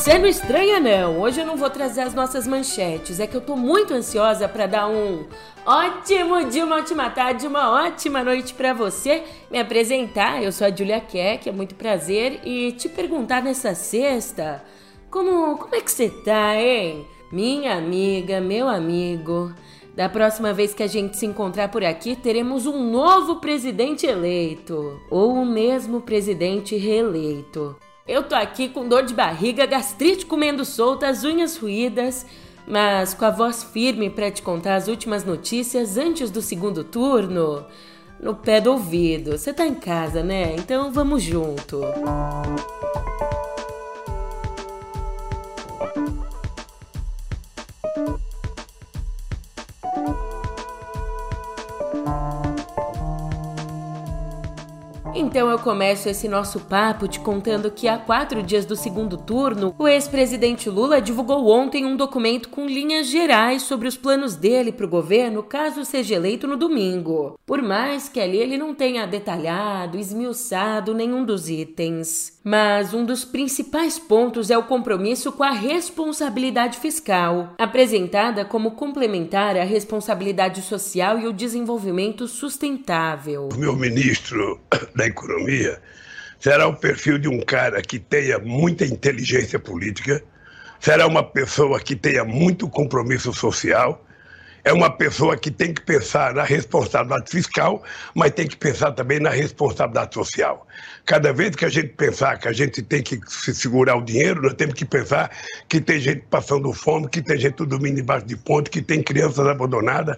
Você não estranha não, hoje eu não vou trazer as nossas manchetes, é que eu tô muito ansiosa para dar um ótimo dia, uma ótima tarde, uma ótima noite para você. Me apresentar, eu sou a Julia Keck, é muito prazer, e te perguntar nessa sexta, como, como é que você tá, hein? Minha amiga, meu amigo, da próxima vez que a gente se encontrar por aqui, teremos um novo presidente eleito, ou o mesmo presidente reeleito. Eu tô aqui com dor de barriga, gastrite comendo solta, as unhas ruídas, mas com a voz firme para te contar as últimas notícias antes do segundo turno. No pé do ouvido. Você tá em casa, né? Então vamos junto. Música Eu começo esse nosso papo te contando que há quatro dias do segundo turno, o ex-presidente Lula divulgou ontem um documento com linhas gerais sobre os planos dele para o governo caso seja eleito no domingo. Por mais que ali ele não tenha detalhado, esmiuçado nenhum dos itens. Mas um dos principais pontos é o compromisso com a responsabilidade fiscal, apresentada como complementar à responsabilidade social e o desenvolvimento sustentável. Meu ministro da Economia será o perfil de um cara que tenha muita inteligência política, será uma pessoa que tenha muito compromisso social é uma pessoa que tem que pensar na responsabilidade fiscal, mas tem que pensar também na responsabilidade social. Cada vez que a gente pensar que a gente tem que se segurar o dinheiro, nós temos que pensar que tem gente passando fome, que tem gente dormindo embaixo de ponte, que tem crianças abandonadas.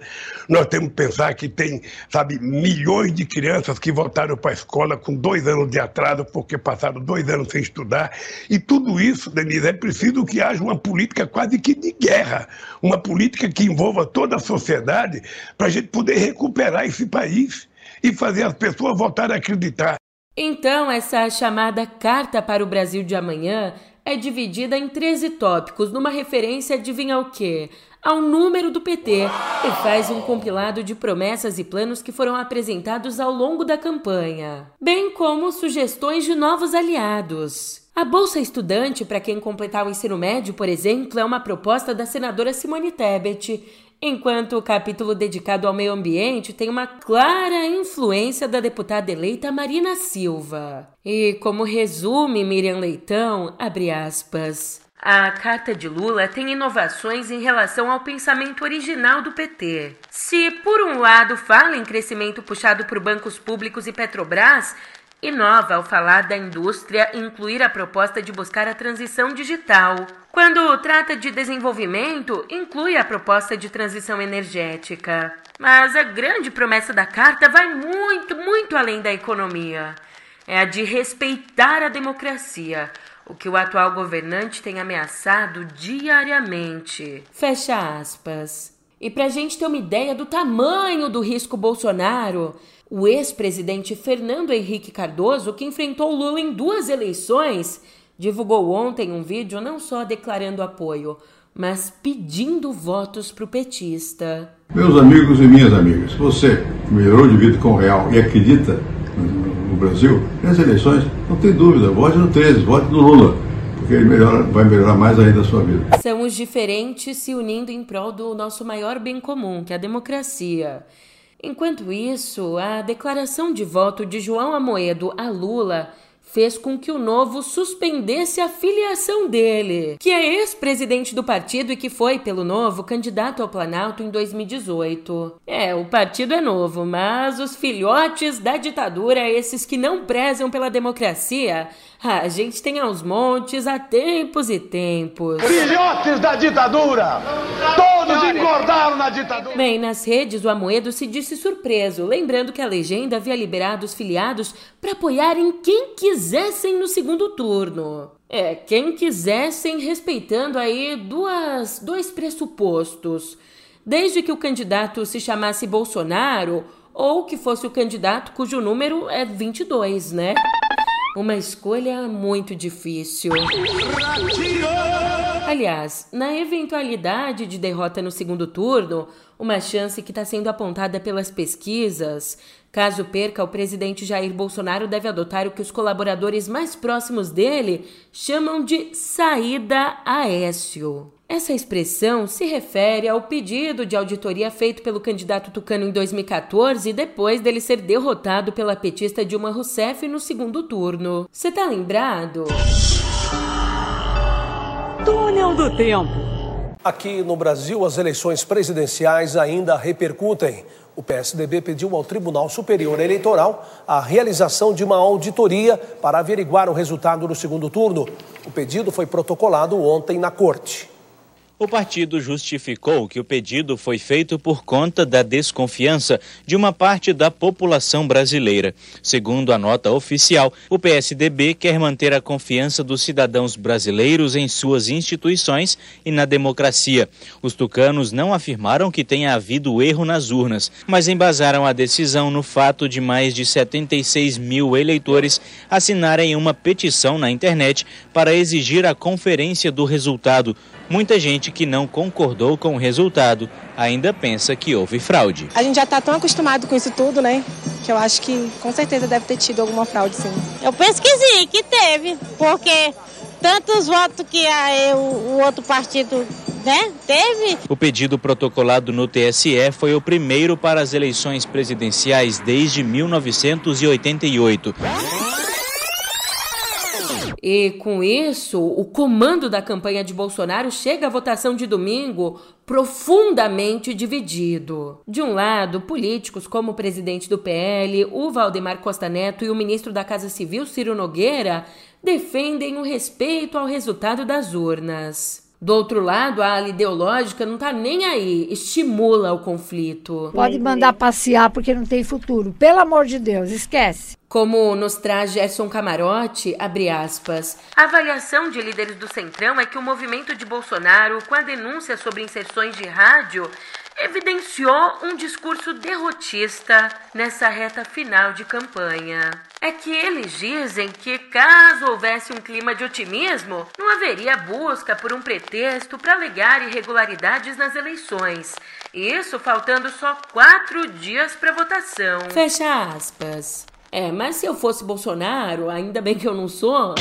Nós temos que pensar que tem, sabe, milhões de crianças que voltaram para a escola com dois anos de atraso porque passaram dois anos sem estudar. E tudo isso, Denise, é preciso que haja uma política quase que de guerra, uma política que envolva toda da sociedade para a gente poder recuperar esse país e fazer as pessoas voltarem a acreditar. Então, essa chamada Carta para o Brasil de Amanhã é dividida em 13 tópicos, numa referência, adivinha o quê? Ao número do PT, e faz um compilado de promessas e planos que foram apresentados ao longo da campanha, bem como sugestões de novos aliados. A Bolsa Estudante, para quem completar o ensino médio, por exemplo, é uma proposta da senadora Simone Tebet enquanto o capítulo dedicado ao meio ambiente tem uma clara influência da deputada eleita Marina Silva. E como resume Miriam Leitão, abre aspas. A carta de Lula tem inovações em relação ao pensamento original do PT. Se, por um lado, fala em crescimento puxado por bancos públicos e Petrobras, Inova ao falar da indústria incluir a proposta de buscar a transição digital. Quando trata de desenvolvimento, inclui a proposta de transição energética. Mas a grande promessa da carta vai muito, muito além da economia. É a de respeitar a democracia, o que o atual governante tem ameaçado diariamente. Fecha aspas. E para a gente ter uma ideia do tamanho do risco Bolsonaro, o ex-presidente Fernando Henrique Cardoso, que enfrentou Lula em duas eleições, divulgou ontem um vídeo não só declarando apoio, mas pedindo votos para o petista. Meus amigos e minhas amigas, você melhorou de vida com o real e acredita no Brasil, nas eleições, não tem dúvida, vote no 13, vote no Lula, porque ele melhora, vai melhorar mais ainda a sua vida. São os diferentes se unindo em prol do nosso maior bem comum, que é a democracia. Enquanto isso, a declaração de voto de João Amoedo a Lula fez com que o Novo suspendesse a filiação dele, que é ex-presidente do partido e que foi, pelo Novo, candidato ao Planalto em 2018. É, o partido é novo, mas os filhotes da ditadura, esses que não prezam pela democracia, a gente tem aos montes há tempos e tempos. Filhotes da ditadura! Todos engordaram na ditadura! Bem, nas redes, o Amoedo se disse surpreso, lembrando que a legenda havia liberado os filiados para apoiarem quem quisessem no segundo turno. É, quem quisessem, respeitando aí duas, dois pressupostos. Desde que o candidato se chamasse Bolsonaro ou que fosse o candidato cujo número é 22, né? Uma escolha muito difícil. A Aliás, na eventualidade de derrota no segundo turno, uma chance que está sendo apontada pelas pesquisas, caso perca, o presidente Jair Bolsonaro deve adotar o que os colaboradores mais próximos dele chamam de saída Aécio. Essa expressão se refere ao pedido de auditoria feito pelo candidato tucano em 2014, depois dele ser derrotado pela petista Dilma Rousseff no segundo turno. Você tá lembrado? Túnel do Tempo. Aqui no Brasil, as eleições presidenciais ainda repercutem. O PSDB pediu ao Tribunal Superior Eleitoral a realização de uma auditoria para averiguar o resultado do segundo turno. O pedido foi protocolado ontem na Corte. O partido justificou que o pedido foi feito por conta da desconfiança de uma parte da população brasileira. Segundo a nota oficial, o PSDB quer manter a confiança dos cidadãos brasileiros em suas instituições e na democracia. Os tucanos não afirmaram que tenha havido erro nas urnas, mas embasaram a decisão no fato de mais de 76 mil eleitores assinarem uma petição na internet para exigir a conferência do resultado. Muita gente que não concordou com o resultado ainda pensa que houve fraude. A gente já está tão acostumado com isso tudo, né? Que eu acho que com certeza deve ter tido alguma fraude, sim. Eu penso que sim, que teve, porque tantos votos que a, o, o outro partido né? Teve. O pedido protocolado no TSE foi o primeiro para as eleições presidenciais desde 1988. E com isso, o comando da campanha de Bolsonaro chega à votação de domingo profundamente dividido. De um lado, políticos como o presidente do PL, o Valdemar Costa Neto e o ministro da Casa Civil, Ciro Nogueira, defendem o respeito ao resultado das urnas. Do outro lado, a ala ideológica não tá nem aí, estimula o conflito. Pode mandar passear porque não tem futuro. Pelo amor de Deus, esquece. Como nos traz Gerson Camarote, abre aspas. A avaliação de líderes do Centrão é que o movimento de Bolsonaro, com a denúncia sobre inserções de rádio, evidenciou um discurso derrotista nessa reta final de campanha. É que eles dizem que, caso houvesse um clima de otimismo, não haveria busca por um pretexto para alegar irregularidades nas eleições. Isso faltando só quatro dias para votação. Fecha aspas. É, mas se eu fosse Bolsonaro, ainda bem que eu não sou.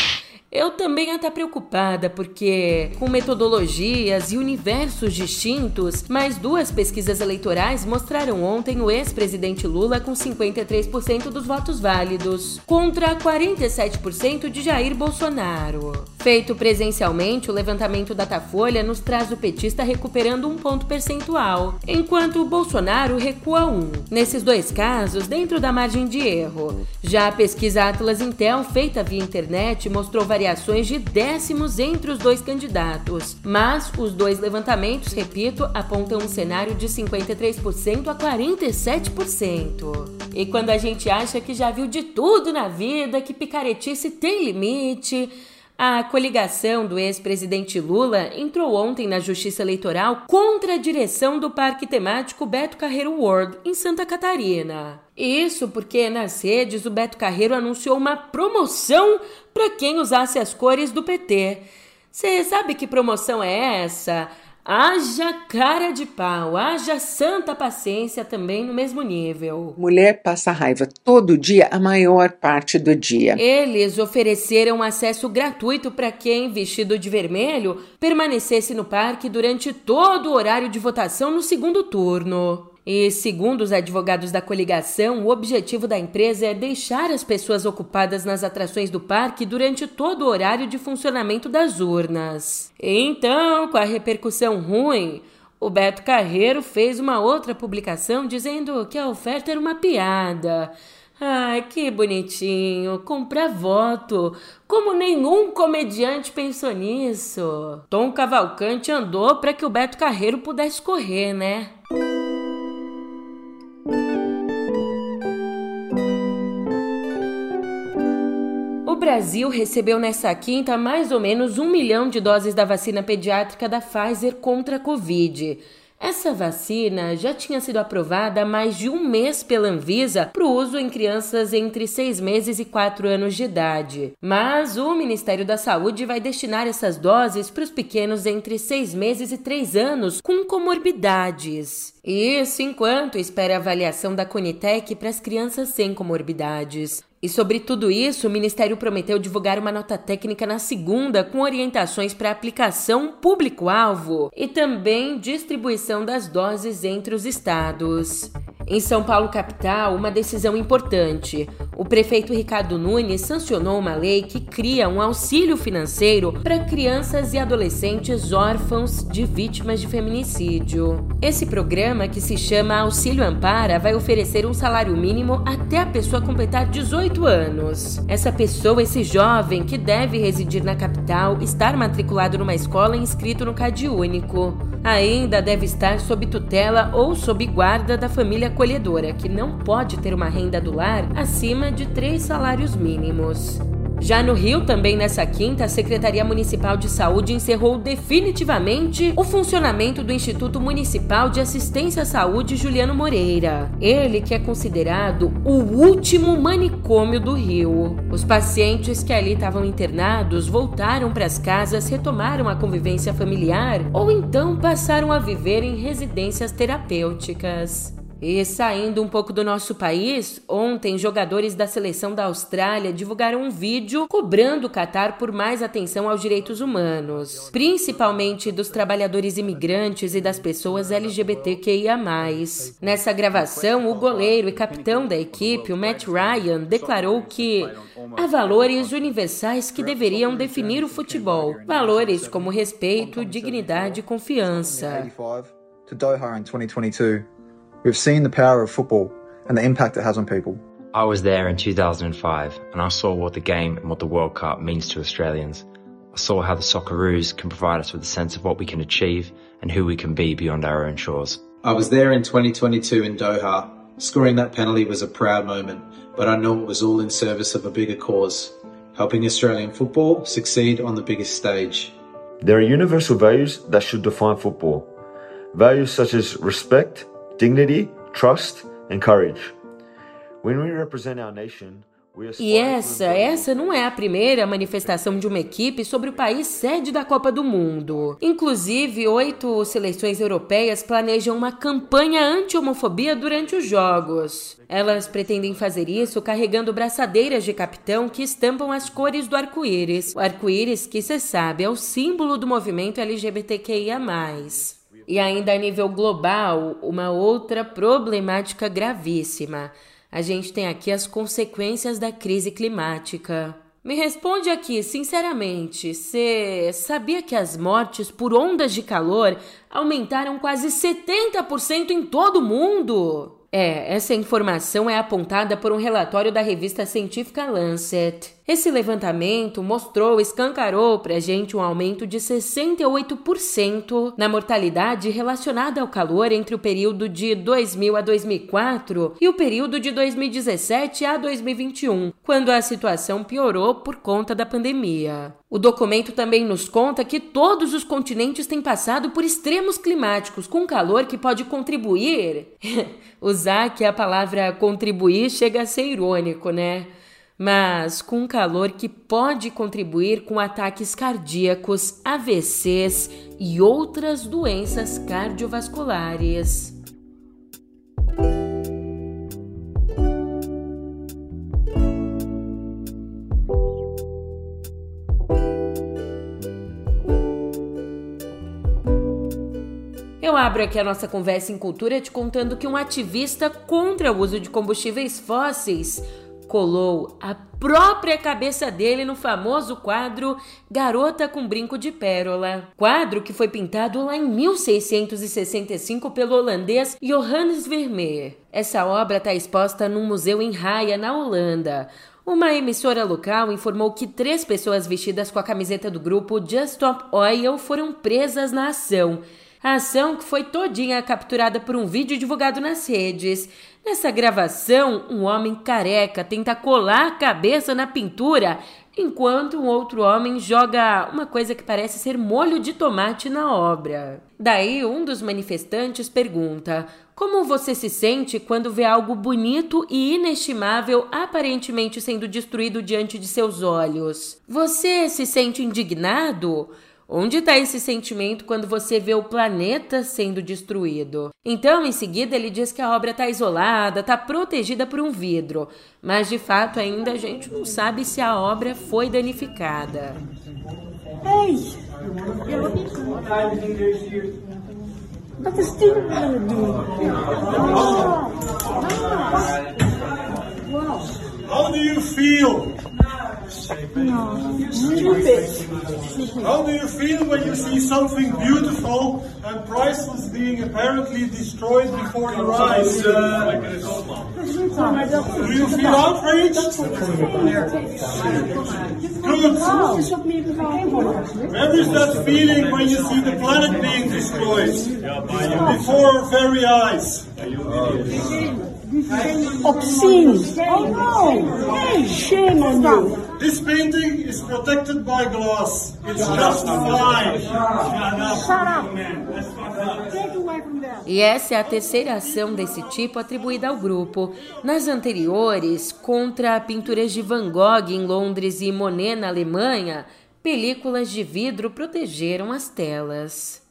Eu também estar preocupada, porque com metodologias e universos distintos, mais duas pesquisas eleitorais mostraram ontem o ex-presidente Lula com 53% dos votos válidos, contra 47% de Jair Bolsonaro. Feito presencialmente, o levantamento Datafolha nos traz o petista recuperando um ponto percentual, enquanto o Bolsonaro recua um. Nesses dois casos, dentro da margem de erro. Já a pesquisa Atlas Intel, feita via internet, mostrou variações variações de décimos entre os dois candidatos, mas os dois levantamentos, repito, apontam um cenário de 53% a 47%. E quando a gente acha que já viu de tudo na vida, que picaretice tem limite, a coligação do ex-presidente Lula entrou ontem na Justiça Eleitoral contra a direção do Parque Temático Beto Carreiro World, em Santa Catarina. Isso porque nas redes o Beto Carreiro anunciou uma promoção para quem usasse as cores do PT. Você sabe que promoção é essa? Haja cara de pau, haja santa paciência também no mesmo nível. Mulher passa raiva todo dia, a maior parte do dia. Eles ofereceram acesso gratuito para quem, vestido de vermelho, permanecesse no parque durante todo o horário de votação no segundo turno. E, segundo os advogados da coligação, o objetivo da empresa é deixar as pessoas ocupadas nas atrações do parque durante todo o horário de funcionamento das urnas. Então, com a repercussão ruim, o Beto Carreiro fez uma outra publicação dizendo que a oferta era uma piada. Ai, que bonitinho, comprar voto. Como nenhum comediante pensou nisso. Tom Cavalcante andou para que o Beto Carreiro pudesse correr, né? Brasil recebeu nessa quinta mais ou menos um milhão de doses da vacina pediátrica da Pfizer contra a Covid. Essa vacina já tinha sido aprovada há mais de um mês pela Anvisa para o uso em crianças entre seis meses e quatro anos de idade. Mas o Ministério da Saúde vai destinar essas doses para os pequenos entre seis meses e três anos com comorbidades. Isso enquanto espera a avaliação da Conitec para as crianças sem comorbidades. E sobre tudo isso, o Ministério prometeu divulgar uma nota técnica na segunda com orientações para aplicação público-alvo e também distribuição das doses entre os estados. Em São Paulo capital, uma decisão importante. O prefeito Ricardo Nunes sancionou uma lei que cria um auxílio financeiro para crianças e adolescentes órfãos de vítimas de feminicídio. Esse programa, que se chama Auxílio Ampara, vai oferecer um salário mínimo até a pessoa completar 18 anos. Essa pessoa, esse jovem que deve residir na capital, estar matriculado numa escola e inscrito no CadÚnico. Único ainda deve estar sob tutela ou sob guarda da família acolhedora, que não pode ter uma renda do lar acima de três salários mínimos. Já no Rio, também nessa quinta, a Secretaria Municipal de Saúde encerrou definitivamente o funcionamento do Instituto Municipal de Assistência à Saúde Juliano Moreira. Ele que é considerado o último manicômio do Rio. Os pacientes que ali estavam internados voltaram para as casas, retomaram a convivência familiar ou então passaram a viver em residências terapêuticas. E saindo um pouco do nosso país, ontem jogadores da seleção da Austrália divulgaram um vídeo cobrando o Catar por mais atenção aos direitos humanos, principalmente dos trabalhadores imigrantes e das pessoas LGBTQIA+. Nessa gravação, o goleiro e capitão da equipe, o Matt Ryan, declarou que há valores universais que deveriam definir o futebol, valores como respeito, dignidade e confiança. We've seen the power of football and the impact it has on people. I was there in 2005 and I saw what the game and what the World Cup means to Australians. I saw how the Socceroos can provide us with a sense of what we can achieve and who we can be beyond our own shores. I was there in 2022 in Doha. Scoring that penalty was a proud moment, but I know it was all in service of a bigger cause, helping Australian football succeed on the biggest stage. There are universal values that should define football. Values such as respect, dignity, trust, and courage. When we represent our nation, e essa, essa não é a primeira manifestação de uma equipe sobre o país sede da Copa do Mundo. Inclusive, oito seleções europeias planejam uma campanha anti-homofobia durante os Jogos. Elas pretendem fazer isso carregando braçadeiras de capitão que estampam as cores do arco-íris. O arco-íris, que se sabe, é o símbolo do movimento LGBTQIA. E ainda a nível global, uma outra problemática gravíssima. A gente tem aqui as consequências da crise climática. Me responde aqui, sinceramente, você sabia que as mortes por ondas de calor aumentaram quase 70% em todo o mundo? É, essa informação é apontada por um relatório da revista científica Lancet. Esse levantamento mostrou, escancarou para a gente um aumento de 68% na mortalidade relacionada ao calor entre o período de 2000 a 2004 e o período de 2017 a 2021, quando a situação piorou por conta da pandemia. O documento também nos conta que todos os continentes têm passado por extremos climáticos com calor que pode contribuir. Usar que a palavra contribuir chega a ser irônico, né? Mas com calor que pode contribuir com ataques cardíacos, AVCs e outras doenças cardiovasculares. Eu abro aqui a nossa conversa em cultura te contando que um ativista contra o uso de combustíveis fósseis colou a própria cabeça dele no famoso quadro Garota com Brinco de Pérola. Quadro que foi pintado lá em 1665 pelo holandês Johannes Vermeer. Essa obra está exposta num museu em Haia, na Holanda. Uma emissora local informou que três pessoas vestidas com a camiseta do grupo Just Stop Oil foram presas na ação. A ação que foi todinha capturada por um vídeo divulgado nas redes. Nessa gravação, um homem careca tenta colar a cabeça na pintura enquanto um outro homem joga uma coisa que parece ser molho de tomate na obra. Daí, um dos manifestantes pergunta: Como você se sente quando vê algo bonito e inestimável aparentemente sendo destruído diante de seus olhos? Você se sente indignado? Onde está esse sentimento quando você vê o planeta sendo destruído? Então, em seguida, ele diz que a obra está isolada, está protegida por um vidro, mas de fato ainda a gente não sabe se a obra foi danificada. Ei! What is Steven gonna do? How do you feel? No, How do you feel when you see something beautiful and priceless being apparently destroyed before your eyes? Uh, do you feel outraged? Good. Where is that feeling when you see the planet being destroyed before our very eyes? Obscene. Oh no! Hey, shame on you. This painting is protected by glass. It's just fine. Shut up. E essa é a terceira ação desse tipo atribuída ao grupo. Nas anteriores, contra pinturas de Van Gogh em Londres e Monet na Alemanha, películas de vidro protegeram as telas.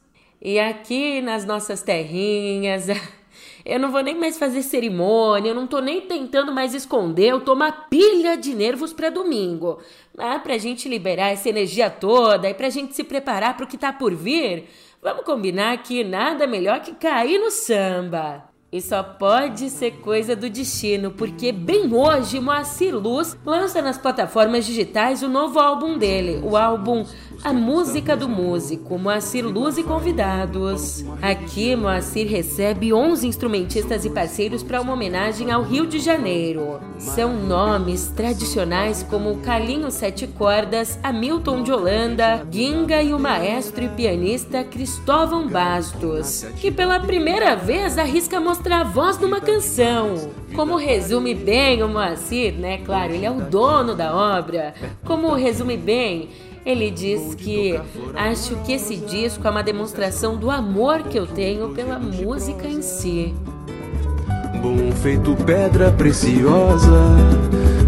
E aqui nas nossas terrinhas. Eu não vou nem mais fazer cerimônia, eu não tô nem tentando mais esconder, eu tô uma pilha de nervos para domingo. Mas pra gente liberar essa energia toda e pra gente se preparar pro que tá por vir, vamos combinar que nada melhor que cair no samba. E só pode ser coisa do destino, porque bem hoje Moacir Luz lança nas plataformas digitais o novo álbum dele, o álbum A Música do Músico, Moacir Luz e convidados. Aqui Moacir recebe 11 instrumentistas e parceiros para uma homenagem ao Rio de Janeiro. São nomes tradicionais como Carlinhos Sete Cordas, Hamilton de Holanda, Ginga e o maestro e pianista Cristóvão Bastos, que pela primeira vez arrisca mostrar mostrar a voz numa canção. Como resume bem o Moacir, né? Claro, ele é o dono da obra. Como resume bem, ele diz que acho que esse disco é uma demonstração do amor que eu tenho pela música em si. Bom feito pedra preciosa,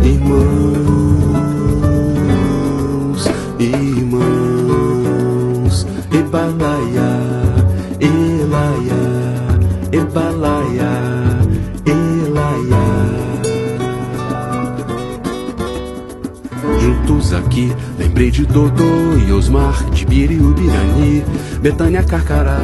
irmãos, irmãos, elaia. Ebalaia, Elaia. Juntos aqui, lembrei de Dodô e Osmar, de Biri Ubirani, Betânia Carcará,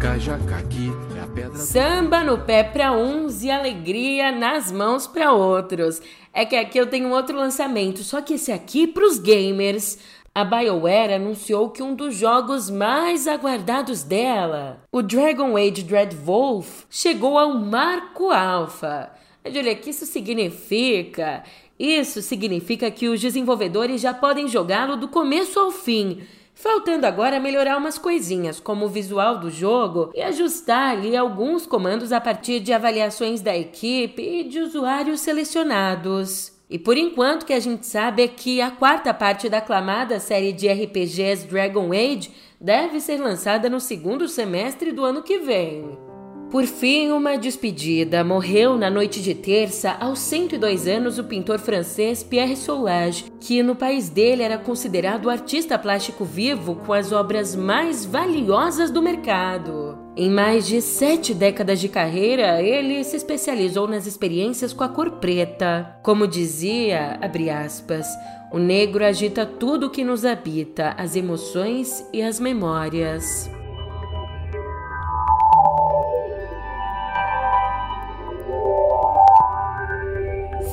Cajacaqui. É Samba no pé para uns e alegria nas mãos para outros. É que aqui eu tenho outro lançamento, só que esse aqui para os gamers a BioWare anunciou que um dos jogos mais aguardados dela, o Dragon Age Dreadwolf, chegou ao marco alfa. Olha, o que isso significa? Isso significa que os desenvolvedores já podem jogá-lo do começo ao fim, faltando agora melhorar umas coisinhas, como o visual do jogo e ajustar ali alguns comandos a partir de avaliações da equipe e de usuários selecionados. E por enquanto o que a gente sabe é que a quarta parte da aclamada série de RPGs Dragon Age deve ser lançada no segundo semestre do ano que vem. Por fim, uma despedida. Morreu na noite de terça, aos 102 anos, o pintor francês Pierre Soulages, que no país dele era considerado o artista plástico vivo com as obras mais valiosas do mercado. Em mais de sete décadas de carreira, ele se especializou nas experiências com a cor preta. Como dizia, aspas, o negro agita tudo o que nos habita, as emoções e as memórias.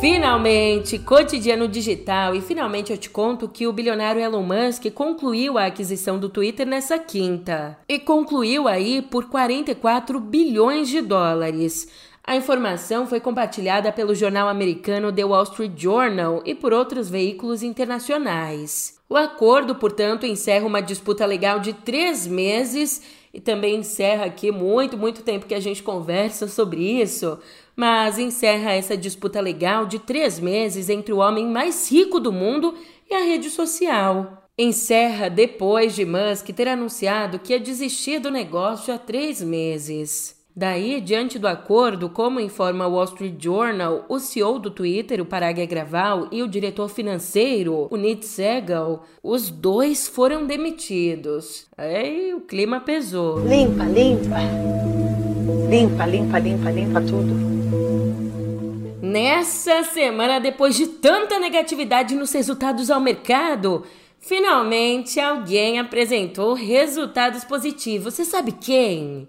Finalmente, cotidiano digital, e finalmente eu te conto que o bilionário Elon Musk concluiu a aquisição do Twitter nessa quinta. E concluiu aí por 44 bilhões de dólares. A informação foi compartilhada pelo jornal americano The Wall Street Journal e por outros veículos internacionais. O acordo, portanto, encerra uma disputa legal de três meses e também encerra aqui muito, muito tempo que a gente conversa sobre isso, mas encerra essa disputa legal de três meses entre o homem mais rico do mundo e a rede social. Encerra depois de Musk ter anunciado que ia desistir do negócio há três meses. Daí, diante do acordo, como informa o Wall Street Journal, o CEO do Twitter, o Parag Agrawal, e o diretor financeiro, o Nate Segal, os dois foram demitidos. Aí o clima pesou. Limpa, limpa. Limpa, limpa, limpa, limpa tudo. Nessa semana, depois de tanta negatividade nos resultados ao mercado, finalmente alguém apresentou resultados positivos. Você sabe quem?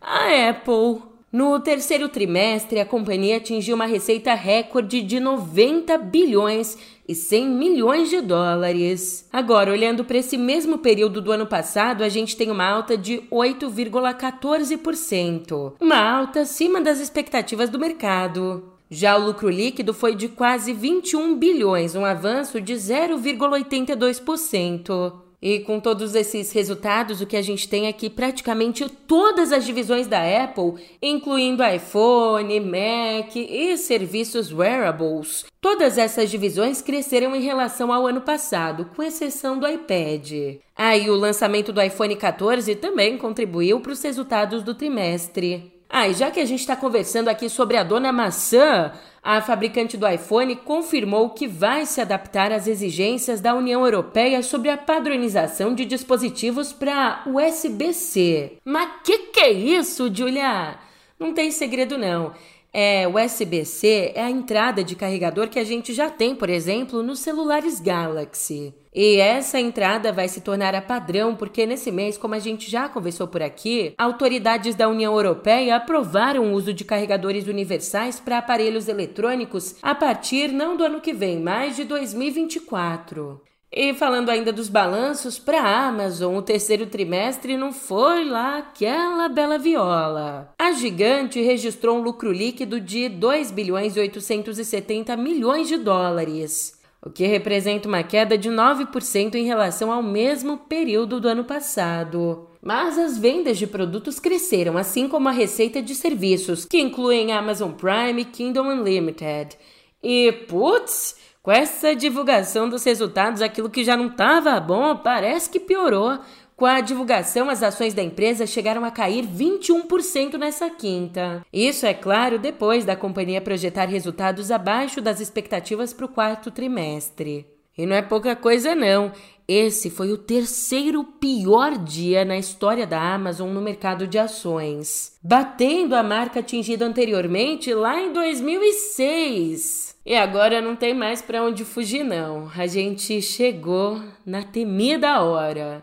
A Apple. No terceiro trimestre, a companhia atingiu uma receita recorde de 90 bilhões e 100 milhões de dólares. Agora, olhando para esse mesmo período do ano passado, a gente tem uma alta de 8,14%, uma alta acima das expectativas do mercado. Já o lucro líquido foi de quase 21 bilhões, um avanço de 0,82%. E com todos esses resultados, o que a gente tem aqui praticamente todas as divisões da Apple, incluindo iPhone, Mac e serviços wearables. Todas essas divisões cresceram em relação ao ano passado, com exceção do iPad. Aí ah, o lançamento do iPhone 14 também contribuiu para os resultados do trimestre. Ah, e já que a gente está conversando aqui sobre a dona maçã, a fabricante do iPhone confirmou que vai se adaptar às exigências da União Europeia sobre a padronização de dispositivos para USB-C. Mas que que é isso, Julia? Não tem segredo não. É, USB-C é a entrada de carregador que a gente já tem, por exemplo, nos celulares Galaxy. E essa entrada vai se tornar a padrão porque nesse mês, como a gente já conversou por aqui, autoridades da União Europeia aprovaram o uso de carregadores universais para aparelhos eletrônicos a partir não do ano que vem, mas de 2024. E falando ainda dos balanços, para a Amazon, o terceiro trimestre não foi lá aquela bela viola. A gigante registrou um lucro líquido de 2 bilhões e 870 milhões de dólares, o que representa uma queda de 9% em relação ao mesmo período do ano passado. Mas as vendas de produtos cresceram, assim como a receita de serviços, que incluem Amazon Prime e Kingdom Unlimited. E, putz, com essa divulgação dos resultados, aquilo que já não estava bom parece que piorou. Com a divulgação, as ações da empresa chegaram a cair 21% nessa quinta. Isso, é claro, depois da companhia projetar resultados abaixo das expectativas para o quarto trimestre. E não é pouca coisa, não. Esse foi o terceiro pior dia na história da Amazon no mercado de ações, batendo a marca atingida anteriormente lá em 2006. E agora não tem mais para onde fugir não. A gente chegou na temida hora.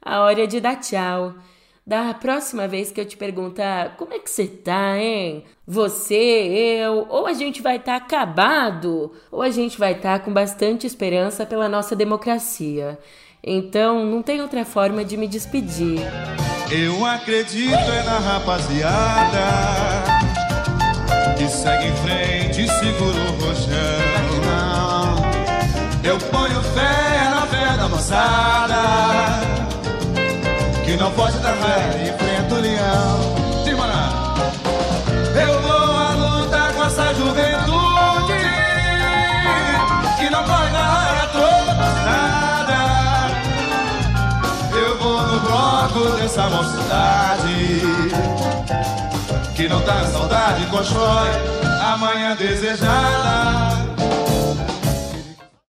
A hora de dar tchau. Da próxima vez que eu te perguntar como é que você tá, hein? Você, eu, ou a gente vai estar tá acabado, ou a gente vai estar tá com bastante esperança pela nossa democracia. Então, não tem outra forma de me despedir. Eu acredito é na rapaziada que segue em frente e segura o roxão. Eu ponho fé na fé da moçada, que não foge da fé enfrenta o leão. Eu vou à luta com essa juventude, que não corre na toda nada. Eu vou no bloco dessa mocidade que não tá saudade constrói amanhã desejada.